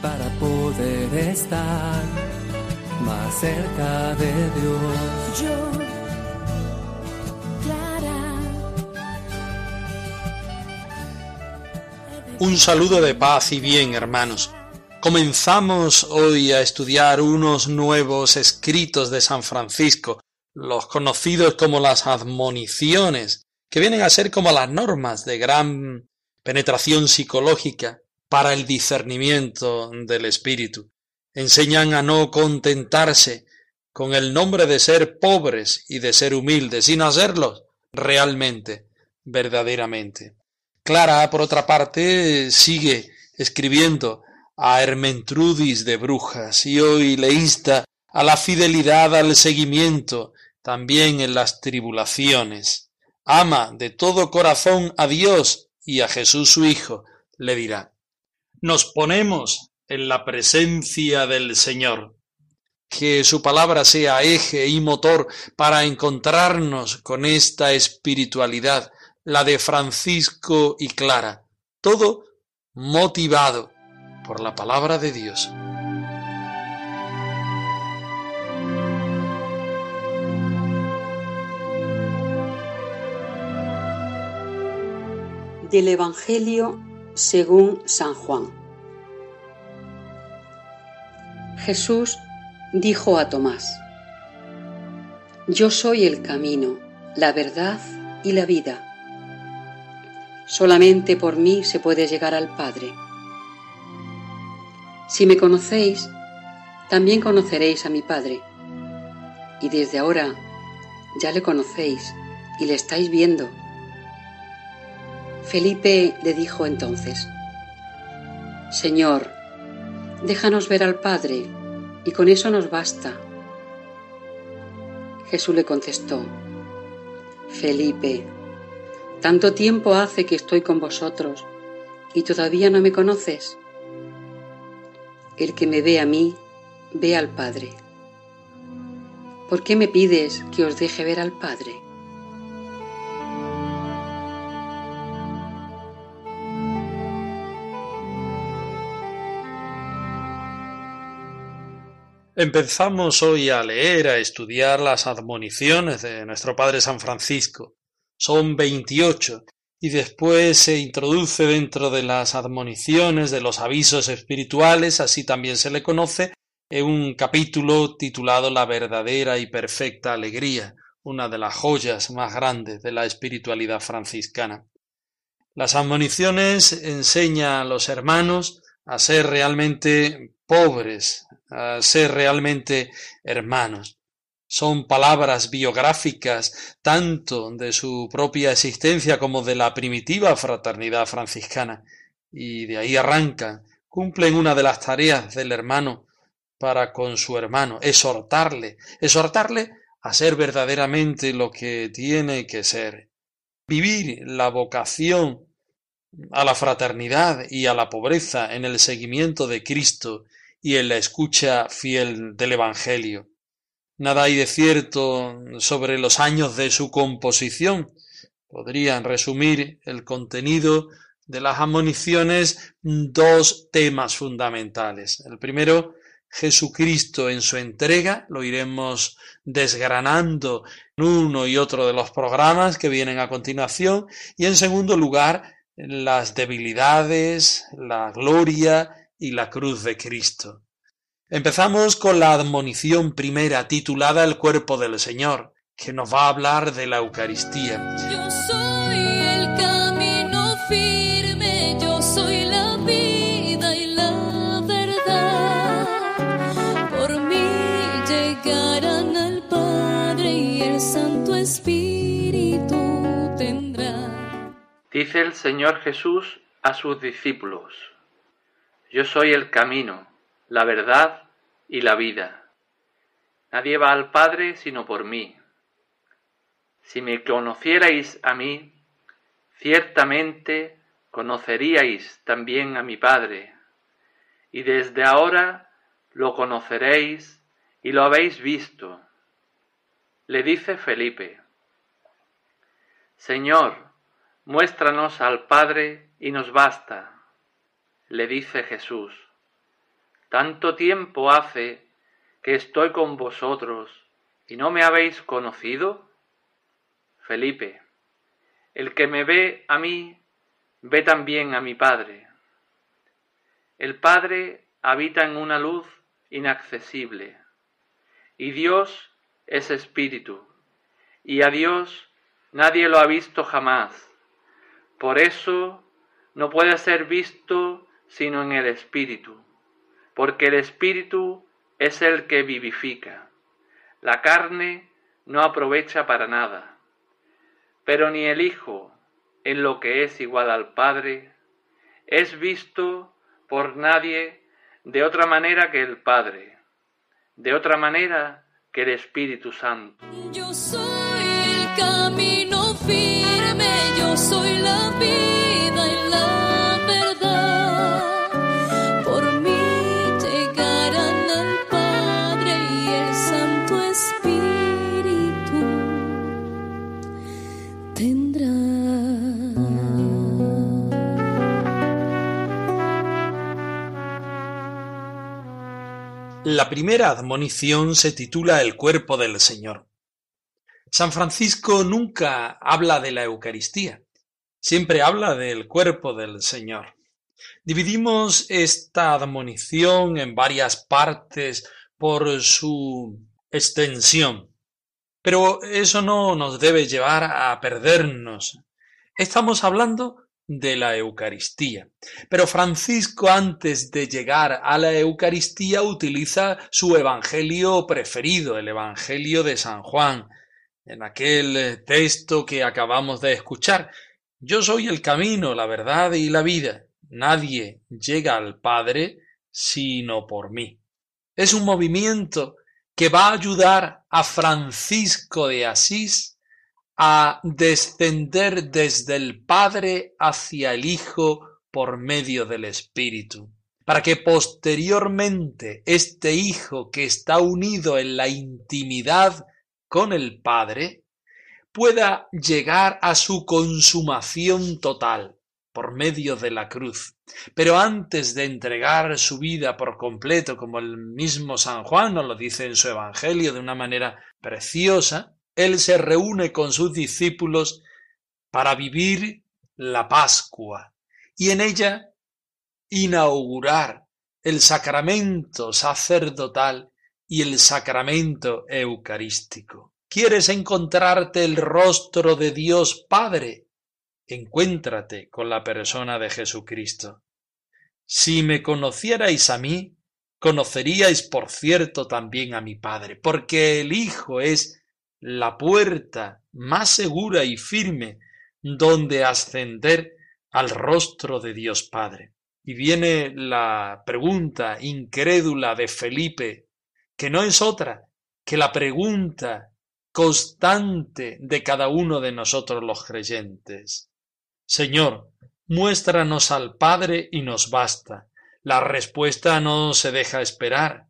para poder estar más cerca de Dios. Yo, Clara. Un saludo de paz y bien, hermanos. Comenzamos hoy a estudiar unos nuevos escritos de San Francisco, los conocidos como las admoniciones, que vienen a ser como las normas de gran penetración psicológica para el discernimiento del espíritu. Enseñan a no contentarse con el nombre de ser pobres y de ser humildes, sino hacerlos realmente, verdaderamente. Clara, por otra parte, sigue escribiendo a Hermentrudis de Brujas y hoy le insta a la fidelidad al seguimiento también en las tribulaciones. Ama de todo corazón a Dios y a Jesús su Hijo, le dirá. Nos ponemos en la presencia del Señor. Que su palabra sea eje y motor para encontrarnos con esta espiritualidad, la de Francisco y Clara, todo motivado por la palabra de Dios. Del Evangelio según San Juan. Jesús dijo a Tomás, Yo soy el camino, la verdad y la vida. Solamente por mí se puede llegar al Padre. Si me conocéis, también conoceréis a mi Padre. Y desde ahora ya le conocéis y le estáis viendo. Felipe le dijo entonces, Señor, déjanos ver al Padre, y con eso nos basta. Jesús le contestó, Felipe, tanto tiempo hace que estoy con vosotros, y todavía no me conoces. El que me ve a mí, ve al Padre. ¿Por qué me pides que os deje ver al Padre? Empezamos hoy a leer, a estudiar las admoniciones de nuestro Padre San Francisco. Son veintiocho y después se introduce dentro de las admoniciones, de los avisos espirituales, así también se le conoce, en un capítulo titulado La verdadera y perfecta alegría, una de las joyas más grandes de la espiritualidad franciscana. Las admoniciones enseñan a los hermanos a ser realmente pobres, a ser realmente hermanos. Son palabras biográficas tanto de su propia existencia como de la primitiva fraternidad franciscana, y de ahí arrancan, cumplen una de las tareas del hermano para con su hermano, exhortarle, exhortarle a ser verdaderamente lo que tiene que ser, vivir la vocación a la fraternidad y a la pobreza en el seguimiento de Cristo y en la escucha fiel del Evangelio. Nada hay de cierto sobre los años de su composición. Podrían resumir el contenido de las admoniciones dos temas fundamentales. El primero, Jesucristo en su entrega, lo iremos desgranando en uno y otro de los programas que vienen a continuación, y en segundo lugar, las debilidades, la gloria y la cruz de Cristo. Empezamos con la admonición primera titulada El cuerpo del Señor, que nos va a hablar de la Eucaristía. Yo soy el camino firme, yo soy la vida y la verdad. Por mí llegarán al Padre y el Santo Espíritu tendrá. Dice el Señor Jesús a sus discípulos, Yo soy el camino, la verdad y la vida. Nadie va al Padre sino por mí. Si me conocierais a mí, ciertamente conoceríais también a mi Padre, y desde ahora lo conoceréis y lo habéis visto. Le dice Felipe, Señor, muéstranos al Padre y nos basta. Le dice Jesús, tanto tiempo hace que estoy con vosotros y no me habéis conocido. Felipe, el que me ve a mí, ve también a mi Padre. El Padre habita en una luz inaccesible, y Dios es espíritu, y a Dios nadie lo ha visto jamás. Por eso no puede ser visto sino en el espíritu, porque el espíritu es el que vivifica. La carne no aprovecha para nada pero ni el Hijo, en lo que es igual al Padre, es visto por nadie de otra manera que el Padre, de otra manera que el Espíritu Santo. Yo soy el camino yo soy la vida La primera admonición se titula El cuerpo del Señor. San Francisco nunca habla de la Eucaristía, siempre habla del cuerpo del Señor. Dividimos esta admonición en varias partes por su extensión, pero eso no nos debe llevar a perdernos. Estamos hablando de la Eucaristía. Pero Francisco, antes de llegar a la Eucaristía, utiliza su Evangelio preferido, el Evangelio de San Juan, en aquel texto que acabamos de escuchar. Yo soy el camino, la verdad y la vida. Nadie llega al Padre sino por mí. Es un movimiento que va a ayudar a Francisco de Asís a descender desde el Padre hacia el Hijo por medio del Espíritu, para que posteriormente este Hijo que está unido en la intimidad con el Padre pueda llegar a su consumación total por medio de la cruz. Pero antes de entregar su vida por completo, como el mismo San Juan nos lo dice en su Evangelio de una manera preciosa, él se reúne con sus discípulos para vivir la Pascua y en ella inaugurar el sacramento sacerdotal y el sacramento eucarístico. ¿Quieres encontrarte el rostro de Dios Padre? Encuéntrate con la persona de Jesucristo. Si me conocierais a mí, conoceríais por cierto también a mi Padre, porque el Hijo es la puerta más segura y firme donde ascender al rostro de Dios Padre. Y viene la pregunta incrédula de Felipe, que no es otra que la pregunta constante de cada uno de nosotros los creyentes. Señor, muéstranos al Padre y nos basta. La respuesta no se deja esperar.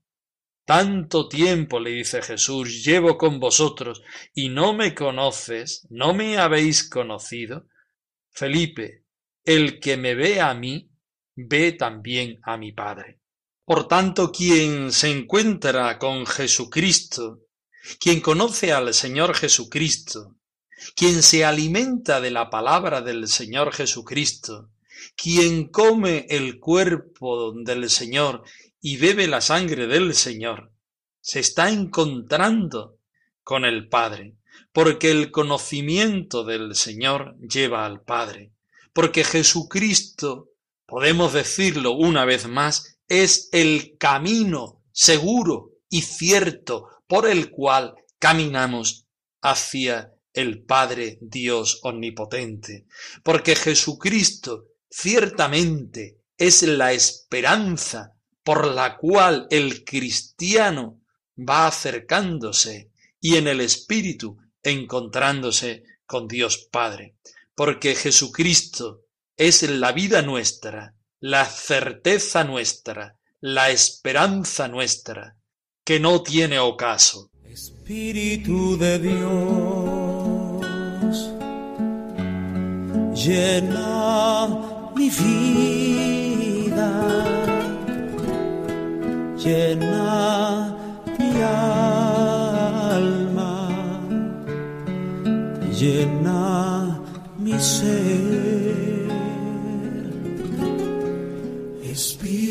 Tanto tiempo, le dice Jesús, llevo con vosotros y no me conoces, no me habéis conocido. Felipe, el que me ve a mí, ve también a mi Padre. Por tanto, quien se encuentra con Jesucristo, quien conoce al Señor Jesucristo, quien se alimenta de la palabra del Señor Jesucristo, quien come el cuerpo del Señor y bebe la sangre del Señor, se está encontrando con el Padre, porque el conocimiento del Señor lleva al Padre, porque Jesucristo, podemos decirlo una vez más, es el camino seguro y cierto por el cual caminamos hacia el Padre Dios Omnipotente, porque Jesucristo ciertamente es la esperanza por la cual el cristiano va acercándose y en el Espíritu encontrándose con Dios Padre, porque Jesucristo es la vida nuestra, la certeza nuestra, la esperanza nuestra, que no tiene ocaso. Espíritu de Dios, llena mi vida, llena mi alma, llena mi ser. Espíritu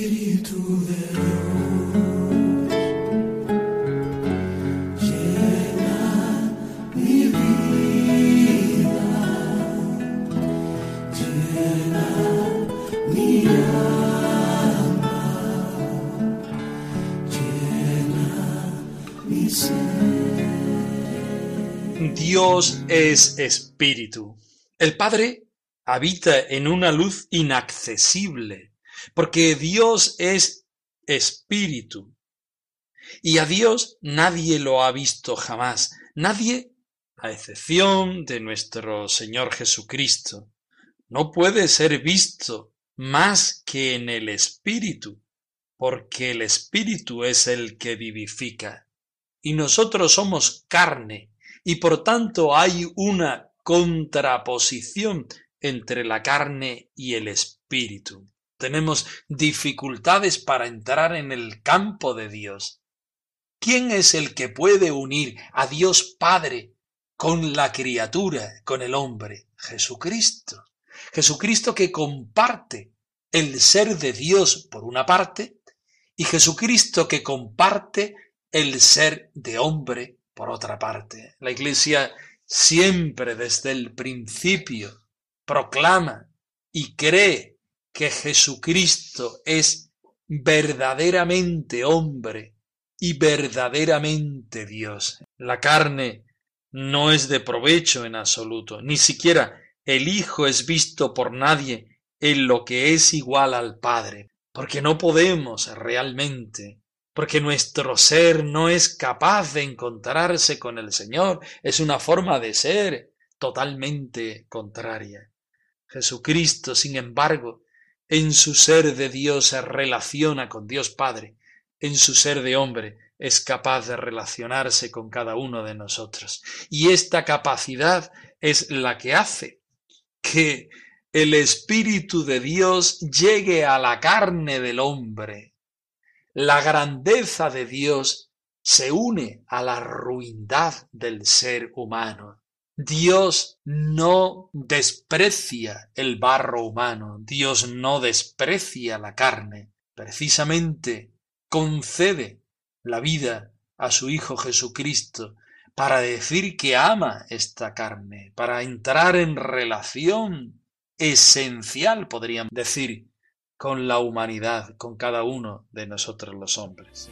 es espíritu. El Padre habita en una luz inaccesible porque Dios es espíritu. Y a Dios nadie lo ha visto jamás. Nadie, a excepción de nuestro Señor Jesucristo, no puede ser visto más que en el espíritu, porque el espíritu es el que vivifica. Y nosotros somos carne, y por tanto hay una contraposición entre la carne y el espíritu tenemos dificultades para entrar en el campo de Dios. ¿Quién es el que puede unir a Dios Padre con la criatura, con el hombre? Jesucristo. Jesucristo que comparte el ser de Dios por una parte y Jesucristo que comparte el ser de hombre por otra parte. La Iglesia siempre desde el principio proclama y cree que Jesucristo es verdaderamente hombre y verdaderamente Dios. La carne no es de provecho en absoluto, ni siquiera el Hijo es visto por nadie en lo que es igual al Padre, porque no podemos realmente, porque nuestro ser no es capaz de encontrarse con el Señor, es una forma de ser totalmente contraria. Jesucristo, sin embargo, en su ser de Dios se relaciona con Dios Padre, en su ser de hombre es capaz de relacionarse con cada uno de nosotros. Y esta capacidad es la que hace que el Espíritu de Dios llegue a la carne del hombre. La grandeza de Dios se une a la ruindad del ser humano. Dios no desprecia el barro humano, Dios no desprecia la carne, precisamente concede la vida a su Hijo Jesucristo para decir que ama esta carne, para entrar en relación esencial, podríamos decir, con la humanidad, con cada uno de nosotros los hombres.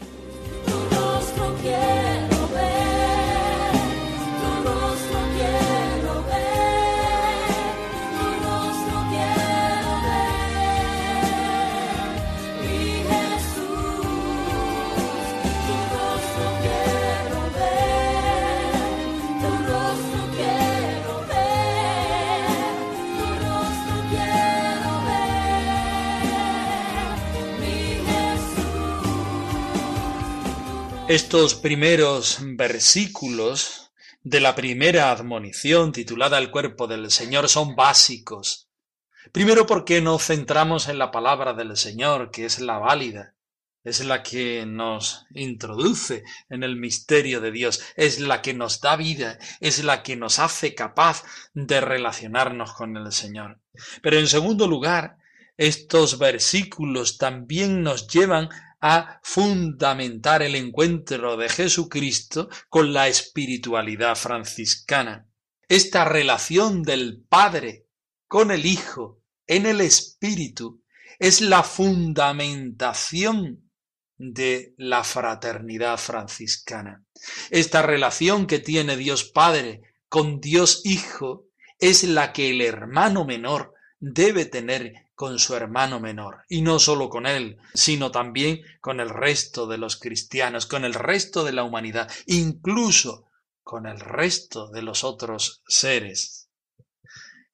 Estos primeros versículos de la primera admonición titulada El cuerpo del Señor son básicos. Primero porque nos centramos en la palabra del Señor, que es la válida, es la que nos introduce en el misterio de Dios, es la que nos da vida, es la que nos hace capaz de relacionarnos con el Señor. Pero en segundo lugar, estos versículos también nos llevan a fundamentar el encuentro de Jesucristo con la espiritualidad franciscana. Esta relación del Padre con el Hijo en el Espíritu es la fundamentación de la fraternidad franciscana. Esta relación que tiene Dios Padre con Dios Hijo es la que el hermano menor debe tener con su hermano menor, y no solo con él, sino también con el resto de los cristianos, con el resto de la humanidad, incluso con el resto de los otros seres.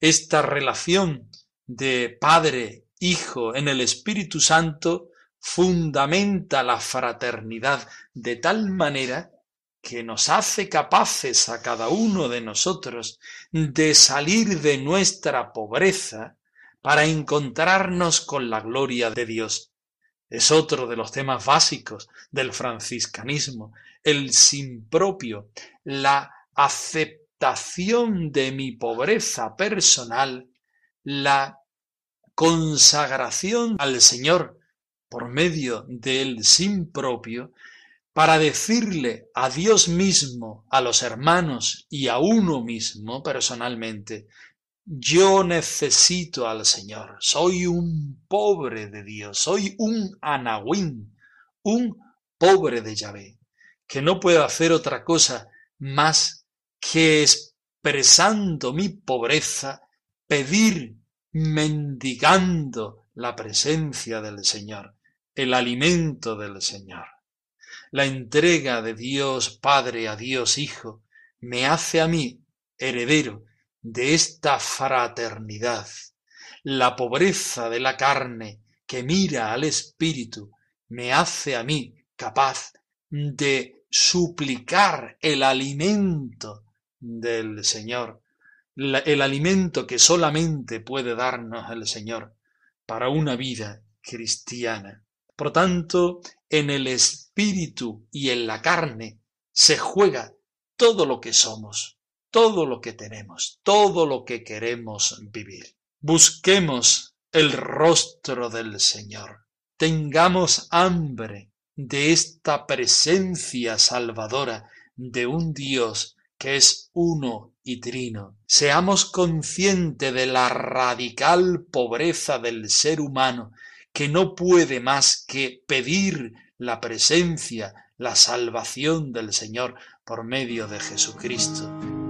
Esta relación de Padre, Hijo en el Espíritu Santo fundamenta la fraternidad de tal manera que nos hace capaces a cada uno de nosotros de salir de nuestra pobreza para encontrarnos con la gloria de Dios. Es otro de los temas básicos del franciscanismo, el sin propio, la aceptación de mi pobreza personal, la consagración al Señor por medio del sin propio, para decirle a Dios mismo, a los hermanos y a uno mismo personalmente, yo necesito al Señor. Soy un pobre de Dios. Soy un anahuín, un pobre de Yahvé, que no puedo hacer otra cosa más que expresando mi pobreza, pedir, mendigando la presencia del Señor, el alimento del Señor. La entrega de Dios Padre a Dios Hijo me hace a mí heredero de esta fraternidad, la pobreza de la carne que mira al Espíritu me hace a mí capaz de suplicar el alimento del Señor, el alimento que solamente puede darnos el Señor para una vida cristiana. Por tanto, en el Espíritu y en la carne se juega todo lo que somos todo lo que tenemos, todo lo que queremos vivir. Busquemos el rostro del Señor. Tengamos hambre de esta presencia salvadora de un Dios que es uno y trino. Seamos conscientes de la radical pobreza del ser humano que no puede más que pedir la presencia, la salvación del Señor por medio de Jesucristo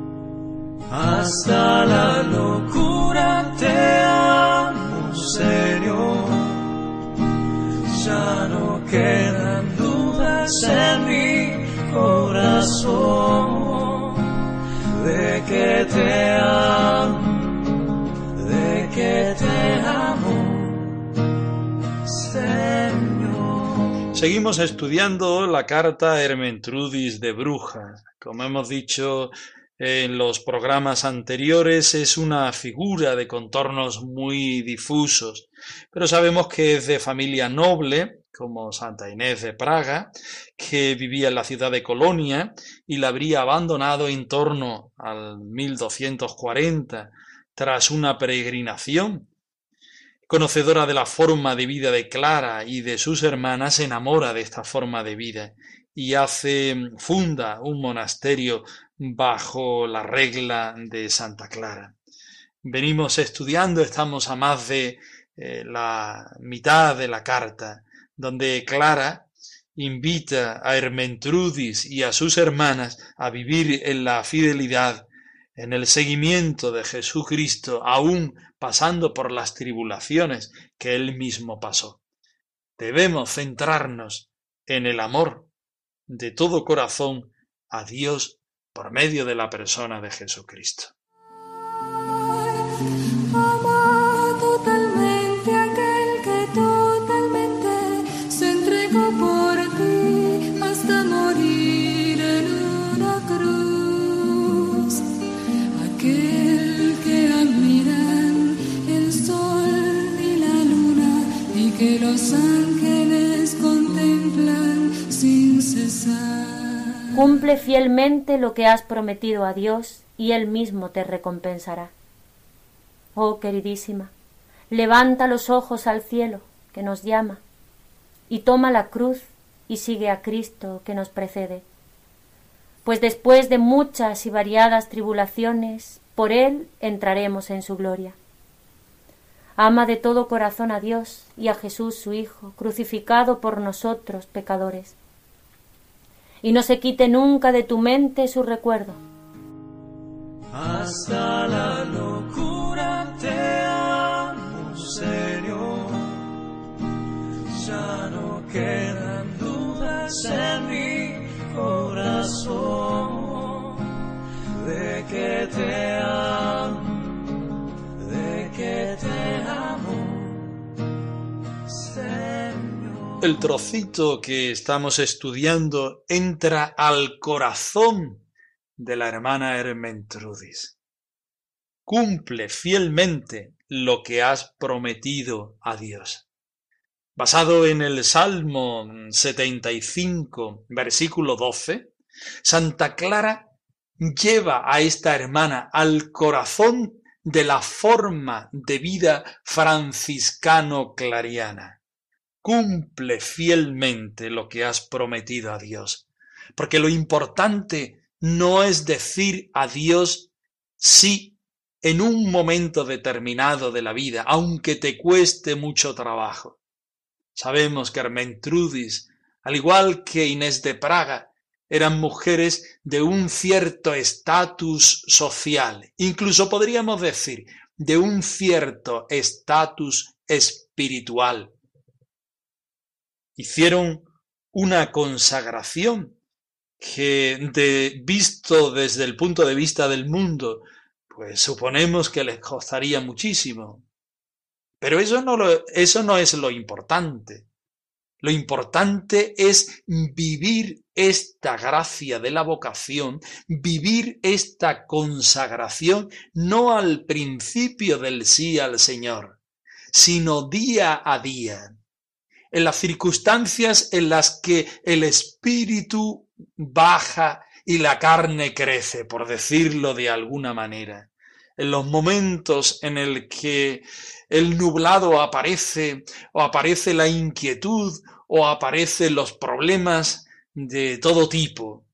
hasta la locura te amo, Señor. Ya no quedan dudas en mi corazón de que te amo, de que te amo, Señor. Seguimos estudiando la carta Hermentrudis de Bruja. Como hemos dicho, en los programas anteriores es una figura de contornos muy difusos, pero sabemos que es de familia noble, como Santa Inés de Praga, que vivía en la ciudad de Colonia y la habría abandonado en torno al 1240 tras una peregrinación. Conocedora de la forma de vida de Clara y de sus hermanas, se enamora de esta forma de vida y hace funda un monasterio bajo la regla de Santa Clara. Venimos estudiando, estamos a más de eh, la mitad de la carta, donde Clara invita a Hermentrudis y a sus hermanas a vivir en la fidelidad, en el seguimiento de Jesucristo, aún pasando por las tribulaciones que él mismo pasó. Debemos centrarnos en el amor de todo corazón a Dios por medio de la persona de Jesucristo. Que los ángeles contemplan sin cesar. Cumple fielmente lo que has prometido a Dios y Él mismo te recompensará. Oh queridísima, levanta los ojos al cielo que nos llama y toma la cruz y sigue a Cristo que nos precede. Pues después de muchas y variadas tribulaciones, por Él entraremos en su gloria. Ama de todo corazón a Dios y a Jesús su Hijo, crucificado por nosotros pecadores y no se quite nunca de tu mente su recuerdo. hasta la locura te amo, Señor. Ya no quedan dudas en mi corazón de que te El trocito que estamos estudiando entra al corazón de la hermana Hermentrudis. Cumple fielmente lo que has prometido a Dios. Basado en el Salmo 75, versículo 12, Santa Clara lleva a esta hermana al corazón de la forma de vida franciscano-clariana. Cumple fielmente lo que has prometido a Dios, porque lo importante no es decir a Dios sí en un momento determinado de la vida, aunque te cueste mucho trabajo. Sabemos que Ermentrudis, al igual que Inés de Praga, eran mujeres de un cierto estatus social, incluso podríamos decir de un cierto estatus espiritual. Hicieron una consagración que de, visto desde el punto de vista del mundo, pues suponemos que les costaría muchísimo. Pero eso no, lo, eso no es lo importante. Lo importante es vivir esta gracia de la vocación, vivir esta consagración no al principio del sí al Señor, sino día a día, en las circunstancias en las que el Espíritu baja y la carne crece, por decirlo de alguna manera. En los momentos en el que el nublado aparece, o aparece la inquietud, o aparecen los problemas de todo tipo,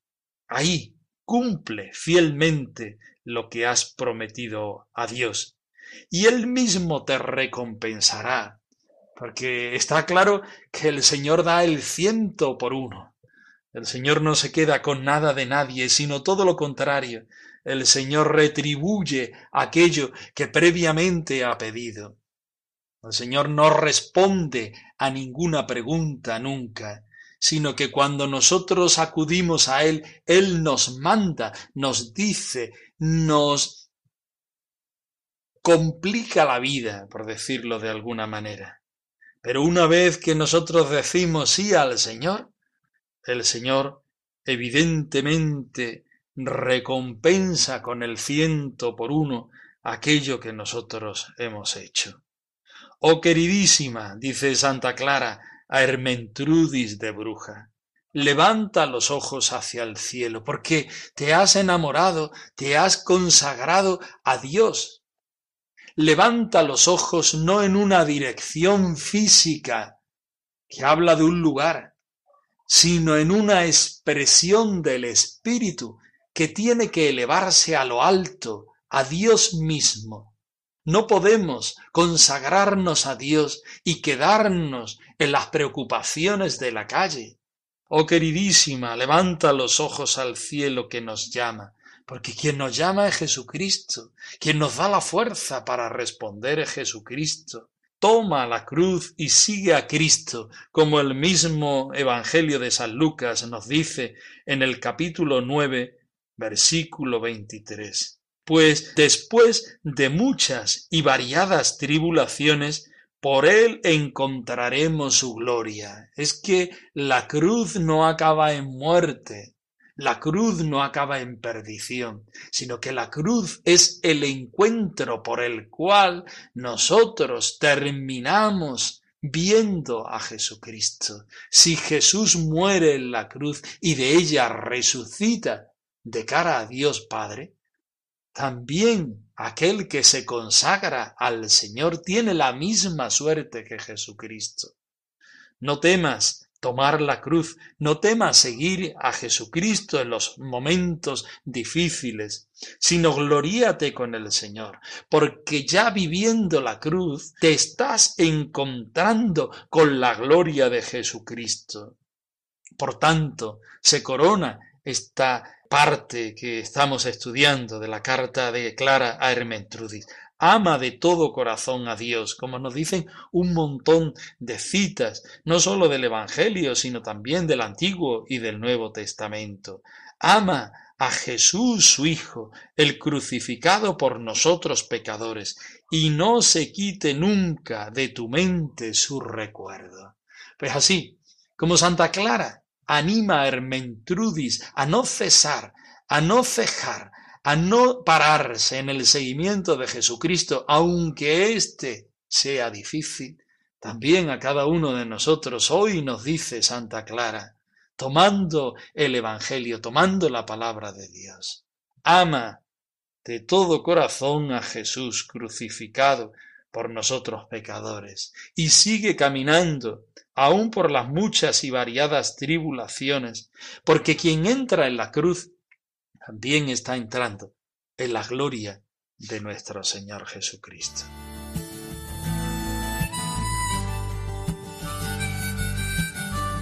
ahí cumple fielmente lo que has prometido a Dios. Y Él mismo te recompensará, porque está claro que el Señor da el ciento por uno. El Señor no se queda con nada de nadie, sino todo lo contrario. El Señor retribuye aquello que previamente ha pedido. El Señor no responde a ninguna pregunta nunca, sino que cuando nosotros acudimos a Él, Él nos manda, nos dice, nos complica la vida, por decirlo de alguna manera. Pero una vez que nosotros decimos sí al Señor, el Señor evidentemente recompensa con el ciento por uno aquello que nosotros hemos hecho. Oh queridísima, dice Santa Clara a Hermentrudis de Bruja, levanta los ojos hacia el cielo, porque te has enamorado, te has consagrado a Dios. Levanta los ojos no en una dirección física que habla de un lugar, sino en una expresión del Espíritu que tiene que elevarse a lo alto, a Dios mismo. No podemos consagrarnos a Dios y quedarnos en las preocupaciones de la calle. Oh queridísima, levanta los ojos al cielo que nos llama, porque quien nos llama es Jesucristo, quien nos da la fuerza para responder es Jesucristo toma la cruz y sigue a Cristo, como el mismo Evangelio de San Lucas nos dice en el capítulo 9, versículo 23. Pues después de muchas y variadas tribulaciones, por él encontraremos su gloria. Es que la cruz no acaba en muerte, la cruz no acaba en perdición, sino que la cruz es el encuentro por el cual nosotros terminamos viendo a Jesucristo. Si Jesús muere en la cruz y de ella resucita de cara a Dios Padre, también aquel que se consagra al Señor tiene la misma suerte que Jesucristo. No temas tomar la cruz, no temas seguir a Jesucristo en los momentos difíciles, sino gloríate con el Señor, porque ya viviendo la cruz te estás encontrando con la gloria de Jesucristo. Por tanto, se corona esta parte que estamos estudiando de la carta de Clara a Hermentrudis. Ama de todo corazón a Dios, como nos dicen un montón de citas, no sólo del Evangelio, sino también del Antiguo y del Nuevo Testamento. Ama a Jesús su Hijo, el crucificado por nosotros pecadores, y no se quite nunca de tu mente su recuerdo. Pues así, como Santa Clara anima a Hermentrudis a no cesar, a no cejar, a no pararse en el seguimiento de Jesucristo, aunque éste sea difícil, también a cada uno de nosotros hoy nos dice Santa Clara, tomando el Evangelio, tomando la palabra de Dios. Ama de todo corazón a Jesús crucificado por nosotros pecadores y sigue caminando aun por las muchas y variadas tribulaciones, porque quien entra en la cruz también está entrando en la gloria de nuestro Señor Jesucristo.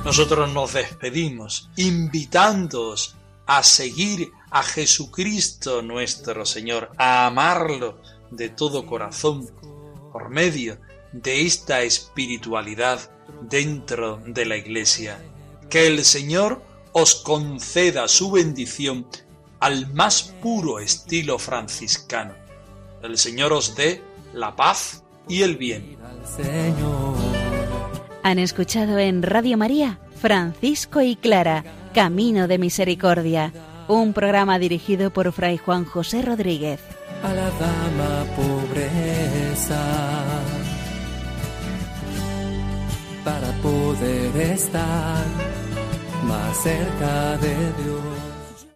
Nosotros nos despedimos invitándoos a seguir a Jesucristo nuestro Señor, a amarlo de todo corazón por medio de esta espiritualidad dentro de la iglesia. Que el Señor os conceda su bendición al más puro estilo franciscano. El Señor os dé la paz y el bien. Han escuchado en Radio María Francisco y Clara, Camino de Misericordia, un programa dirigido por Fray Juan José Rodríguez. A la dama pobreza para poder estar más cerca de Dios.